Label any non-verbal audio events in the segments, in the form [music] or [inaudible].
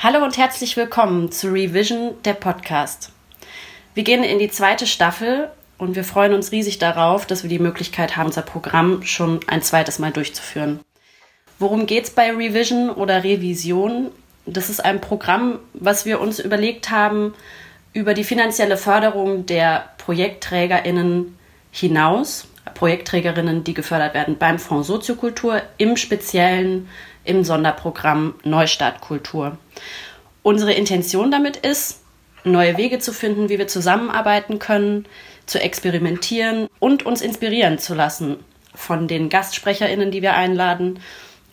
Hallo und herzlich willkommen zu Revision, der Podcast. Wir gehen in die zweite Staffel und wir freuen uns riesig darauf, dass wir die Möglichkeit haben, unser Programm schon ein zweites Mal durchzuführen. Worum geht es bei Revision oder Revision? Das ist ein Programm, was wir uns überlegt haben, über die finanzielle Förderung der ProjektträgerInnen hinaus, Projektträgerinnen, die gefördert werden beim Fonds Soziokultur, im Speziellen im Sonderprogramm Neustart Kultur. Unsere Intention damit ist, neue Wege zu finden, wie wir zusammenarbeiten können, zu experimentieren und uns inspirieren zu lassen von den GastsprecherInnen, die wir einladen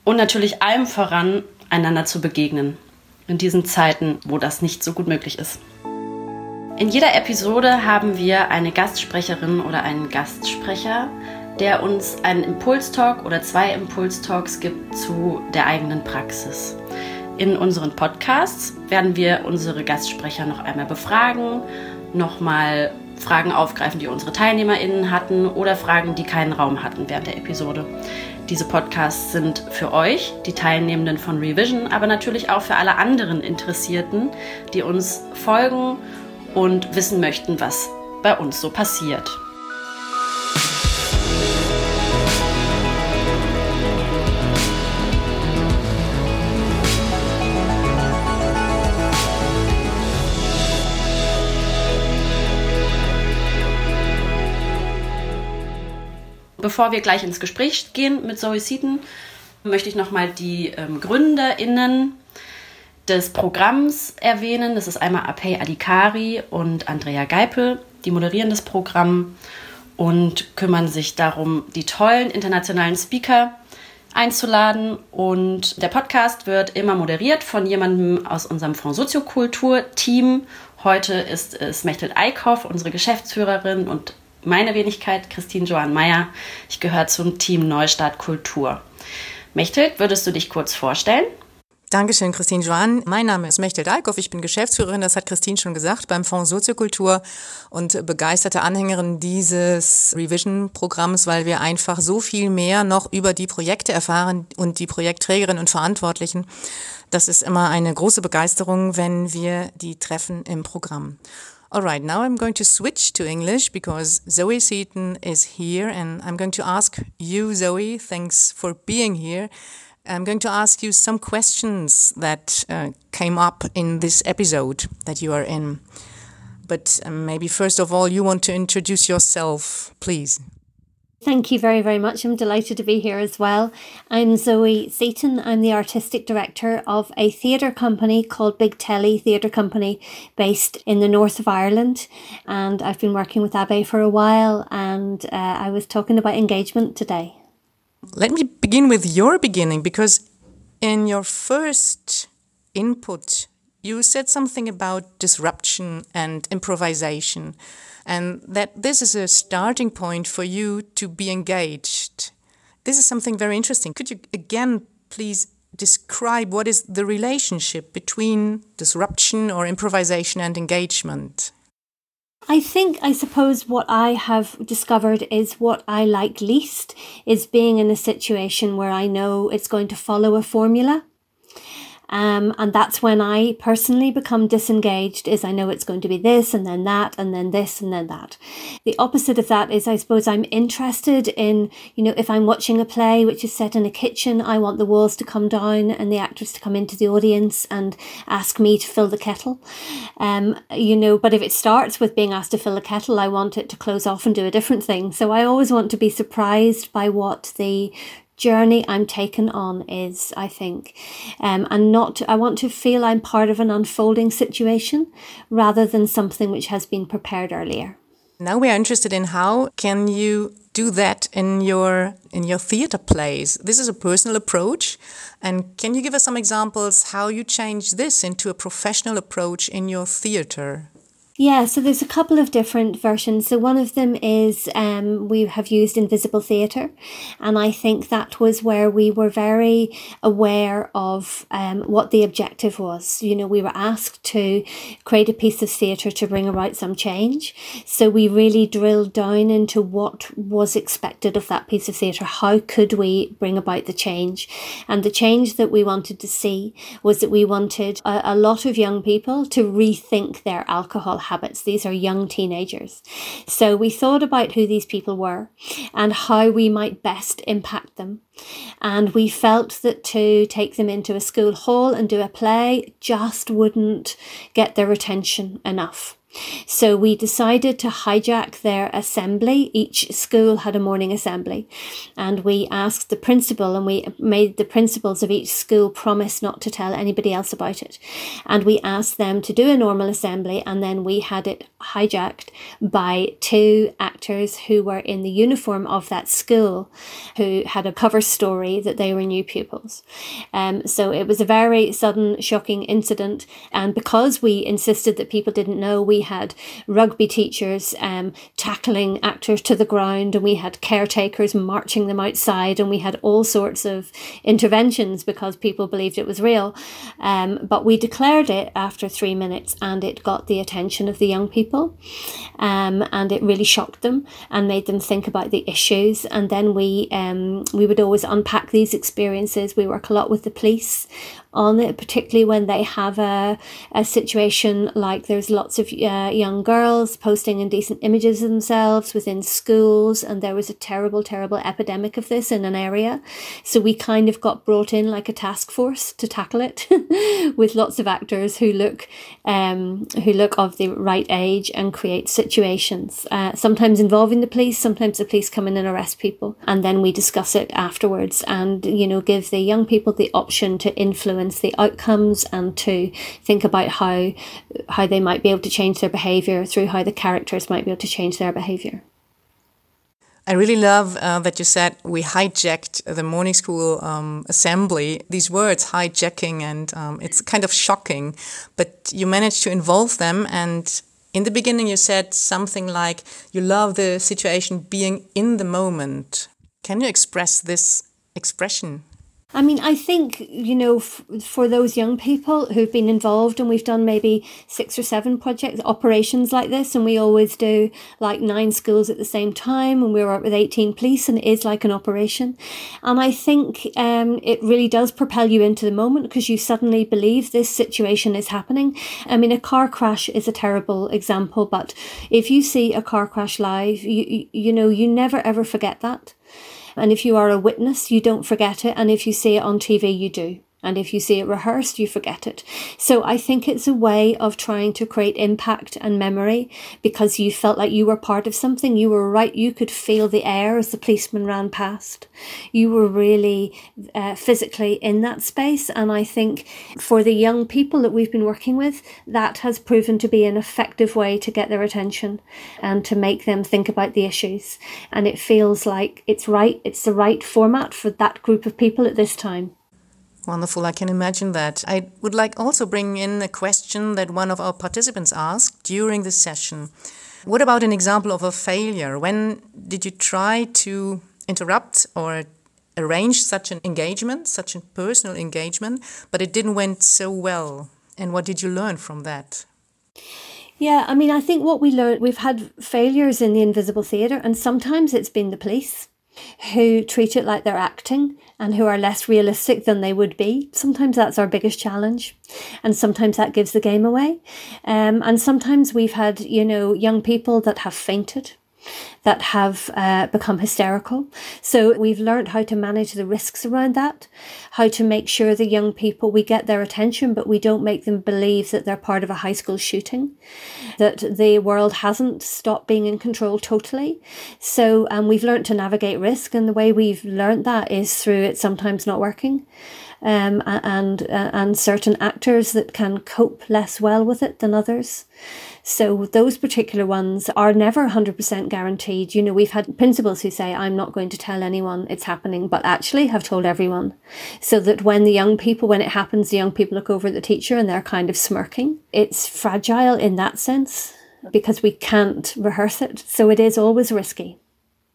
und natürlich allem voran einander zu begegnen. In diesen Zeiten, wo das nicht so gut möglich ist. In jeder Episode haben wir eine Gastsprecherin oder einen Gastsprecher, der uns einen Impulstalk oder zwei Impulstalks gibt zu der eigenen Praxis. In unseren Podcasts werden wir unsere Gastsprecher noch einmal befragen, nochmal Fragen aufgreifen, die unsere TeilnehmerInnen hatten oder Fragen, die keinen Raum hatten während der Episode. Diese Podcasts sind für euch, die Teilnehmenden von Revision, aber natürlich auch für alle anderen Interessierten, die uns folgen und wissen möchten, was bei uns so passiert. Bevor wir gleich ins Gespräch gehen mit Zoe Seaton, möchte ich nochmal die ähm, GründerInnen des Programms erwähnen. Das ist einmal Apey Adikari und Andrea Geipel. Die moderieren das Programm und kümmern sich darum, die tollen internationalen Speaker einzuladen. Und der Podcast wird immer moderiert von jemandem aus unserem Fonds Soziokultur-Team. Heute ist es Mechthild Eickhoff, unsere Geschäftsführerin und meine Wenigkeit, Christine Johann Meyer. Ich gehöre zum Team Neustart Kultur. Mechthild, würdest du dich kurz vorstellen? Dankeschön, Christine Joann. Mein Name ist Mechthild Dalkoff. Ich bin Geschäftsführerin, das hat Christine schon gesagt, beim Fonds Soziokultur und begeisterte Anhängerin dieses Revision-Programms, weil wir einfach so viel mehr noch über die Projekte erfahren und die Projektträgerinnen und Verantwortlichen. Das ist immer eine große Begeisterung, wenn wir die treffen im Programm. All right, now I'm going to switch to English because Zoe Seaton is here and I'm going to ask you, Zoe, thanks for being here. I'm going to ask you some questions that uh, came up in this episode that you are in. But um, maybe first of all, you want to introduce yourself, please. Thank you very, very much. I'm delighted to be here as well. I'm Zoe Seaton. I'm the artistic director of a theatre company called Big Telly Theatre Company based in the north of Ireland. And I've been working with Abhay for a while and uh, I was talking about engagement today. Let me begin with your beginning because in your first input, you said something about disruption and improvisation and that this is a starting point for you to be engaged. This is something very interesting. Could you again please describe what is the relationship between disruption or improvisation and engagement? I think, I suppose, what I have discovered is what I like least is being in a situation where I know it's going to follow a formula. Um, and that's when I personally become disengaged is I know it's going to be this and then that and then this and then that. The opposite of that is I suppose I'm interested in, you know, if I'm watching a play which is set in a kitchen, I want the walls to come down and the actors to come into the audience and ask me to fill the kettle. Um, you know, but if it starts with being asked to fill a kettle, I want it to close off and do a different thing. So I always want to be surprised by what the journey I'm taken on is, I think. Um, and not, I want to feel I'm part of an unfolding situation rather than something which has been prepared earlier. Now we are interested in how can you do that in your in your theater plays. This is a personal approach and can you give us some examples how you change this into a professional approach in your theater? Yeah, so there's a couple of different versions. So one of them is um, we have used invisible theatre, and I think that was where we were very aware of um, what the objective was. You know, we were asked to create a piece of theatre to bring about some change. So we really drilled down into what was expected of that piece of theatre. How could we bring about the change? And the change that we wanted to see was that we wanted a, a lot of young people to rethink their alcohol habits. These are young teenagers. So we thought about who these people were and how we might best impact them. And we felt that to take them into a school hall and do a play just wouldn't get their attention enough. So we decided to hijack their assembly. Each school had a morning assembly. And we asked the principal and we made the principals of each school promise not to tell anybody else about it. And we asked them to do a normal assembly and then we had it hijacked by two actors who were in the uniform of that school who had a cover story that they were new pupils. Um, so it was a very sudden, shocking incident. And because we insisted that people didn't know, we had rugby teachers um, tackling actors to the ground, and we had caretakers marching them outside, and we had all sorts of interventions because people believed it was real. Um, but we declared it after three minutes, and it got the attention of the young people, um, and it really shocked them and made them think about the issues. And then we um, we would always unpack these experiences. We work a lot with the police on it, particularly when they have a, a situation like there's lots of uh, young girls posting indecent images of themselves within schools, and there was a terrible, terrible epidemic of this in an area. So we kind of got brought in like a task force to tackle it [laughs] with lots of actors who look um, who look of the right age and create situations, uh, sometimes involving the police, sometimes the police come in and arrest people, and then we discuss it afterwards and you know give the young people the option to influence the outcomes and to think about how how they might be able to change their behavior through how the characters might be able to change their behavior. I really love uh, that you said we hijacked the morning school um, assembly. These words, hijacking, and um, it's kind of shocking, but you managed to involve them. And in the beginning, you said something like you love the situation being in the moment. Can you express this expression? I mean, I think, you know, f- for those young people who've been involved, and we've done maybe six or seven projects, operations like this, and we always do like nine schools at the same time, and we're up with 18 police, and it is like an operation. And I think um, it really does propel you into the moment because you suddenly believe this situation is happening. I mean, a car crash is a terrible example, but if you see a car crash live, you, you, you know, you never ever forget that. And if you are a witness, you don't forget it. And if you see it on TV, you do. And if you see it rehearsed, you forget it. So I think it's a way of trying to create impact and memory because you felt like you were part of something. You were right. You could feel the air as the policeman ran past. You were really uh, physically in that space. And I think for the young people that we've been working with, that has proven to be an effective way to get their attention and to make them think about the issues. And it feels like it's right. It's the right format for that group of people at this time. Wonderful, I can imagine that. I would like also bring in a question that one of our participants asked during the session. What about an example of a failure? When did you try to interrupt or arrange such an engagement, such a personal engagement, but it didn't went so well? And what did you learn from that? Yeah, I mean, I think what we learned, we've had failures in the invisible theatre, and sometimes it's been the police who treat it like they're acting and who are less realistic than they would be. Sometimes that's our biggest challenge, and sometimes that gives the game away. Um, and sometimes we've had, you know, young people that have fainted that have uh, become hysterical. So we've learned how to manage the risks around that, how to make sure the young people, we get their attention, but we don't make them believe that they're part of a high school shooting, that the world hasn't stopped being in control totally. So um, we've learned to navigate risk. And the way we've learned that is through it sometimes not working um, and uh, and certain actors that can cope less well with it than others. So those particular ones are never 100% guaranteed. You know, we've had principals who say, I'm not going to tell anyone it's happening, but actually have told everyone. So that when the young people, when it happens, the young people look over at the teacher and they're kind of smirking. It's fragile in that sense because we can't rehearse it. So it is always risky.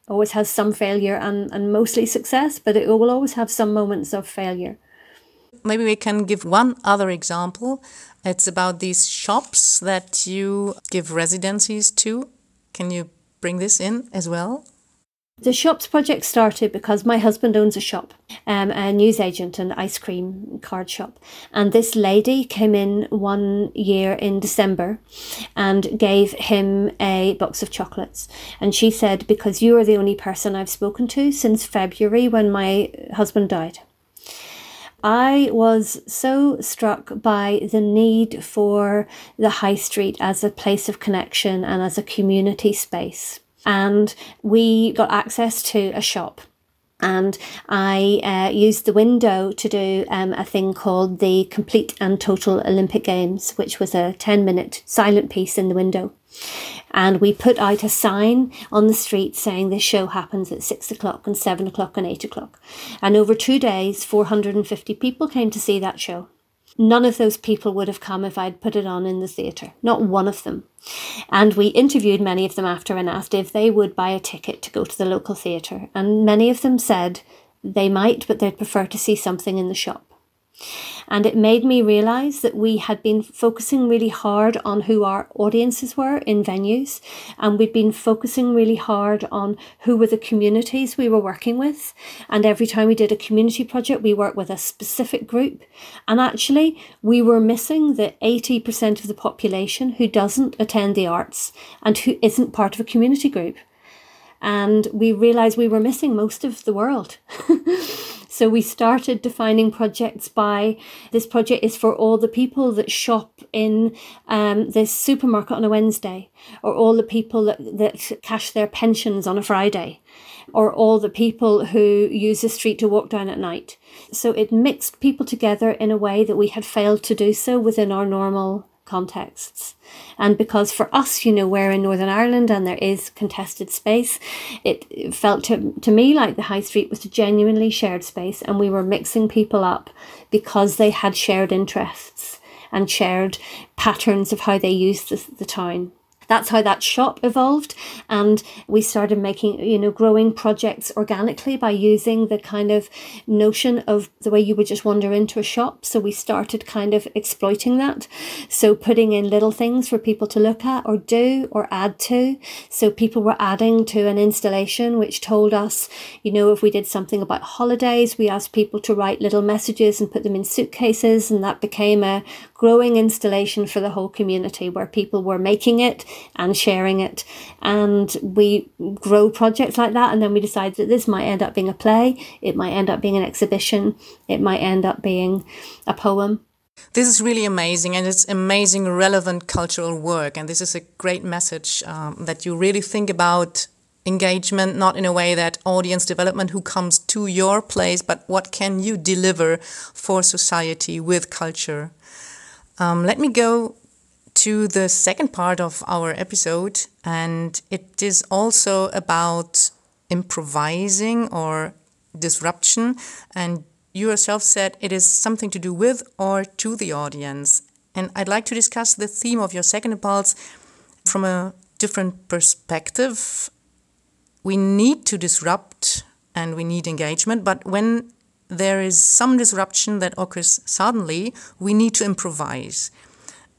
Always has some failure and, and mostly success, but it will always have some moments of failure. Maybe we can give one other example. It's about these shops that you give residencies to. Can you bring this in as well? The shops project started because my husband owns a shop, um, a newsagent and ice cream card shop. And this lady came in one year in December and gave him a box of chocolates. And she said, Because you are the only person I've spoken to since February when my husband died. I was so struck by the need for the high street as a place of connection and as a community space and we got access to a shop and I uh, used the window to do um, a thing called the Complete and Total Olympic Games, which was a 10 minute silent piece in the window. And we put out a sign on the street saying this show happens at six o'clock and seven o'clock and eight o'clock. And over two days, 450 people came to see that show. None of those people would have come if I'd put it on in the theatre, not one of them. And we interviewed many of them after and asked if they would buy a ticket to go to the local theatre. And many of them said they might, but they'd prefer to see something in the shop. And it made me realize that we had been focusing really hard on who our audiences were in venues. And we'd been focusing really hard on who were the communities we were working with. And every time we did a community project, we worked with a specific group. And actually, we were missing the 80% of the population who doesn't attend the arts and who isn't part of a community group. And we realized we were missing most of the world. [laughs] So we started defining projects by this project is for all the people that shop in um, this supermarket on a Wednesday, or all the people that, that cash their pensions on a Friday, or all the people who use the street to walk down at night. So it mixed people together in a way that we had failed to do so within our normal contexts. And because for us, you know, we're in Northern Ireland and there is contested space, it felt to, to me like the high street was a genuinely shared space and we were mixing people up because they had shared interests and shared patterns of how they used the, the town that's how that shop evolved. And we started making, you know, growing projects organically by using the kind of notion of the way you would just wander into a shop. So we started kind of exploiting that. So putting in little things for people to look at or do or add to. So people were adding to an installation which told us, you know, if we did something about holidays, we asked people to write little messages and put them in suitcases. And that became a growing installation for the whole community where people were making it and sharing it. And we grow projects like that. And then we decide that this might end up being a play, it might end up being an exhibition, it might end up being a poem. This is really amazing, and it's amazing, relevant cultural work. And this is a great message um, that you really think about engagement, not in a way that audience development who comes to your place, but what can you deliver for society with culture. Um, let me go to the second part of our episode, and it is also about improvising or disruption. And you yourself said it is something to do with or to the audience. And I'd like to discuss the theme of your second impulse from a different perspective. We need to disrupt and we need engagement, but when there is some disruption that occurs suddenly, we need to improvise.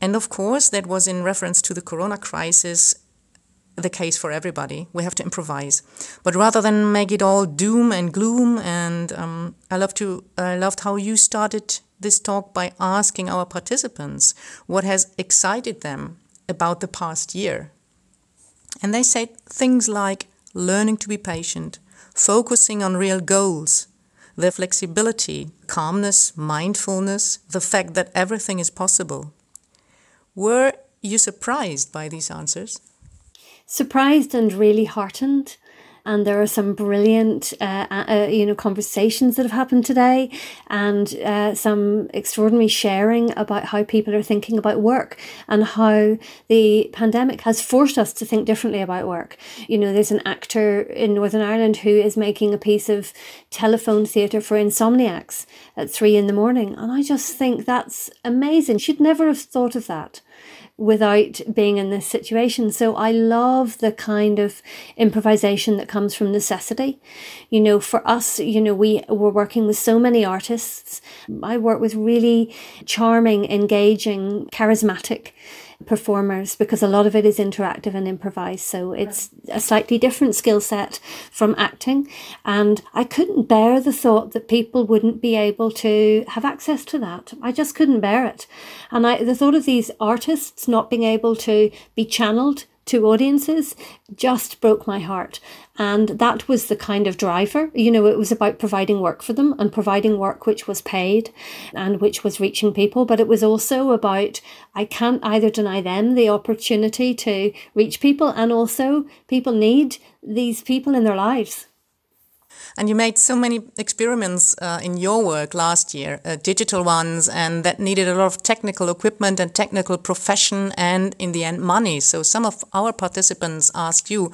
And of course, that was in reference to the corona crisis the case for everybody. We have to improvise, but rather than make it all doom and gloom. And um, I love to I loved how you started this talk by asking our participants what has excited them about the past year, and they said things like learning to be patient, focusing on real goals, their flexibility, calmness, mindfulness, the fact that everything is possible. Were you surprised by these answers? Surprised and really heartened. And there are some brilliant, uh, uh, you know, conversations that have happened today, and uh, some extraordinary sharing about how people are thinking about work and how the pandemic has forced us to think differently about work. You know, there's an actor in Northern Ireland who is making a piece of telephone theatre for insomniacs at three in the morning, and I just think that's amazing. She'd never have thought of that without being in this situation. So I love the kind of improvisation that comes from necessity. You know, for us, you know, we were working with so many artists. I work with really charming, engaging, charismatic performers because a lot of it is interactive and improvised. So it's a slightly different skill set from acting. And I couldn't bear the thought that people wouldn't be able to have access to that. I just couldn't bear it. And I, the thought of these artists not being able to be channeled to audiences just broke my heart. And that was the kind of driver. You know, it was about providing work for them and providing work which was paid and which was reaching people. But it was also about, I can't either deny them the opportunity to reach people, and also people need these people in their lives. And you made so many experiments uh, in your work last year, uh, digital ones, and that needed a lot of technical equipment and technical profession and, in the end, money. So some of our participants asked you,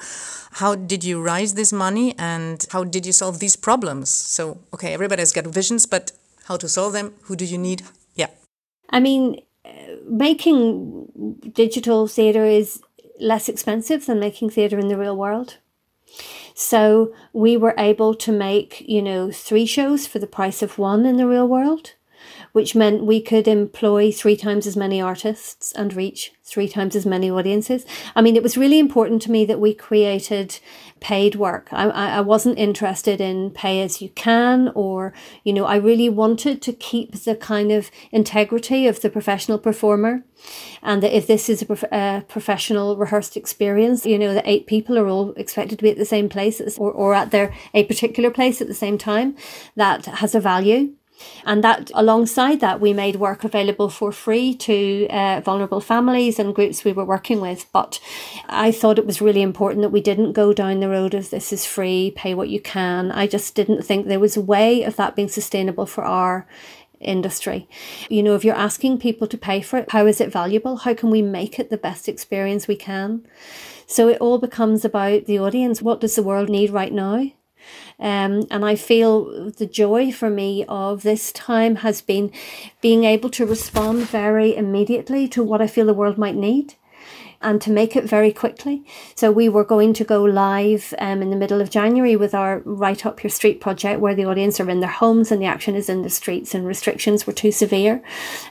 how did you raise this money and how did you solve these problems? So, okay, everybody's got visions, but how to solve them? Who do you need? Yeah. I mean, uh, making digital theatre is less expensive than making theatre in the real world. So we were able to make, you know, three shows for the price of one in the real world, which meant we could employ three times as many artists and reach three times as many audiences. I mean, it was really important to me that we created paid work. I, I wasn't interested in pay as you can, or, you know, I really wanted to keep the kind of integrity of the professional performer. And that if this is a, prof- a professional rehearsed experience, you know, that eight people are all expected to be at the same place or, or at their a particular place at the same time, that has a value. And that alongside that, we made work available for free to uh, vulnerable families and groups we were working with. But I thought it was really important that we didn't go down the road of this is free, pay what you can. I just didn't think there was a way of that being sustainable for our industry. You know, if you're asking people to pay for it, how is it valuable? How can we make it the best experience we can? So it all becomes about the audience. What does the world need right now? Um, and I feel the joy for me of this time has been being able to respond very immediately to what I feel the world might need and to make it very quickly. So we were going to go live um, in the middle of January with our Right Up Your Street project, where the audience are in their homes and the action is in the streets, and restrictions were too severe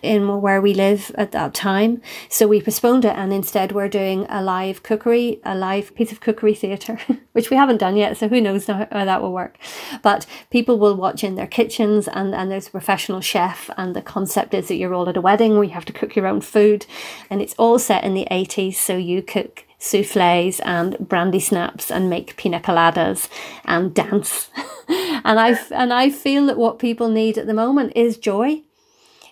in where we live at that time. So we postponed it, and instead we're doing a live cookery, a live piece of cookery theatre, [laughs] which we haven't done yet. So who knows how that will work? But people will watch in their kitchens, and and there's a professional chef, and the concept is that you're all at a wedding where you have to cook your own food, and it's all set in the 80s so you cook souffles and brandy snaps and make pina coladas and dance. [laughs] and I and I feel that what people need at the moment is joy.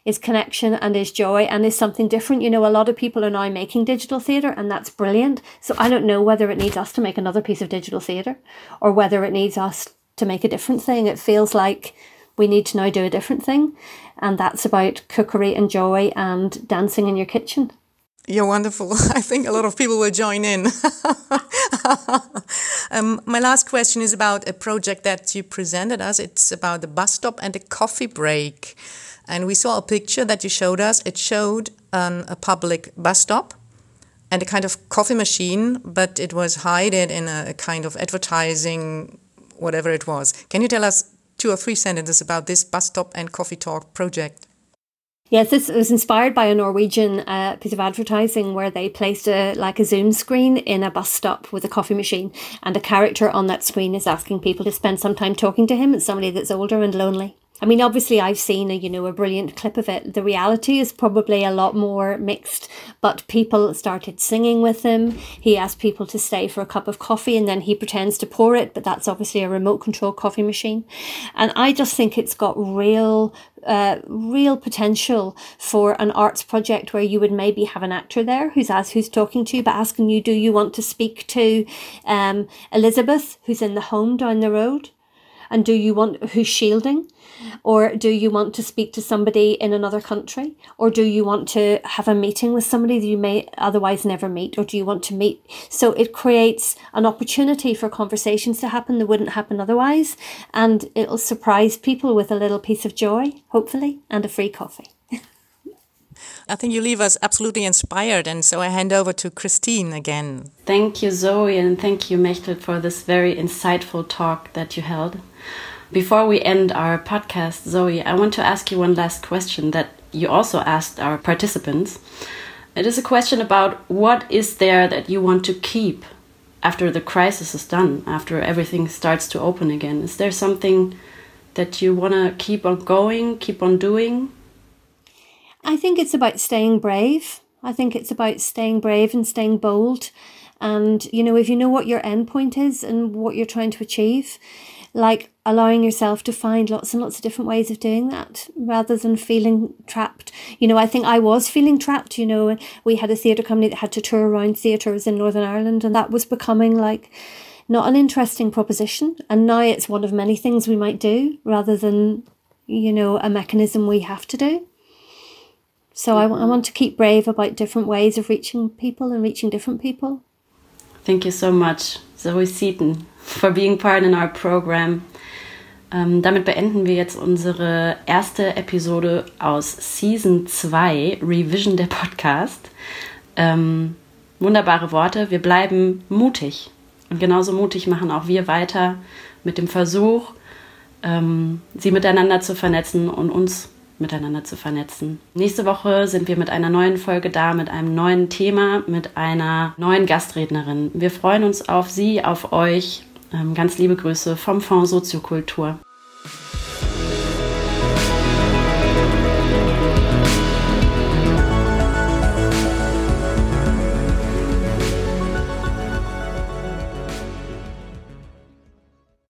Is connection and is joy and is something different. You know, a lot of people are now making digital theatre and that's brilliant. So I don't know whether it needs us to make another piece of digital theatre or whether it needs us to make a different thing. It feels like we need to now do a different thing. And that's about cookery and joy and dancing in your kitchen. You're wonderful. [laughs] I think a lot of people will join in. [laughs] um, my last question is about a project that you presented us. It's about the bus stop and a coffee break. And we saw a picture that you showed us. It showed um, a public bus stop and a kind of coffee machine, but it was hidden in a kind of advertising, whatever it was. Can you tell us two or three sentences about this bus stop and coffee talk project? Yes, this was inspired by a Norwegian uh, piece of advertising where they placed a like a Zoom screen in a bus stop with a coffee machine, and a character on that screen is asking people to spend some time talking to him. It's somebody that's older and lonely. I mean, obviously, I've seen a you know a brilliant clip of it. The reality is probably a lot more mixed, but people started singing with him. He asked people to stay for a cup of coffee, and then he pretends to pour it, but that's obviously a remote control coffee machine. And I just think it's got real, uh, real potential for an arts project where you would maybe have an actor there who's asked who's talking to you, but asking you, do you want to speak to um, Elizabeth, who's in the home down the road? And do you want who's shielding? Or do you want to speak to somebody in another country? Or do you want to have a meeting with somebody that you may otherwise never meet? Or do you want to meet? So it creates an opportunity for conversations to happen that wouldn't happen otherwise. And it'll surprise people with a little piece of joy, hopefully, and a free coffee. [laughs] I think you leave us absolutely inspired. And so I hand over to Christine again. Thank you, Zoe, and thank you, Mechtel, for this very insightful talk that you held. Before we end our podcast, Zoe, I want to ask you one last question that you also asked our participants. It is a question about what is there that you want to keep after the crisis is done, after everything starts to open again? Is there something that you want to keep on going, keep on doing? I think it's about staying brave. I think it's about staying brave and staying bold. And, you know, if you know what your end point is and what you're trying to achieve, like allowing yourself to find lots and lots of different ways of doing that rather than feeling trapped. You know, I think I was feeling trapped. You know, we had a theatre company that had to tour around theatres in Northern Ireland, and that was becoming like not an interesting proposition. And now it's one of many things we might do rather than, you know, a mechanism we have to do. So I, I want to keep brave about different ways of reaching people and reaching different people. Thank you so much, Zoe Seaton. For being part in our program. Ähm, damit beenden wir jetzt unsere erste Episode aus Season 2, Revision der Podcast. Ähm, wunderbare Worte. Wir bleiben mutig. Und genauso mutig machen auch wir weiter mit dem Versuch, ähm, sie miteinander zu vernetzen und uns miteinander zu vernetzen. Nächste Woche sind wir mit einer neuen Folge da, mit einem neuen Thema, mit einer neuen Gastrednerin. Wir freuen uns auf Sie, auf euch. Ähm, ganz liebe Grüße vom Fonds Soziokultur.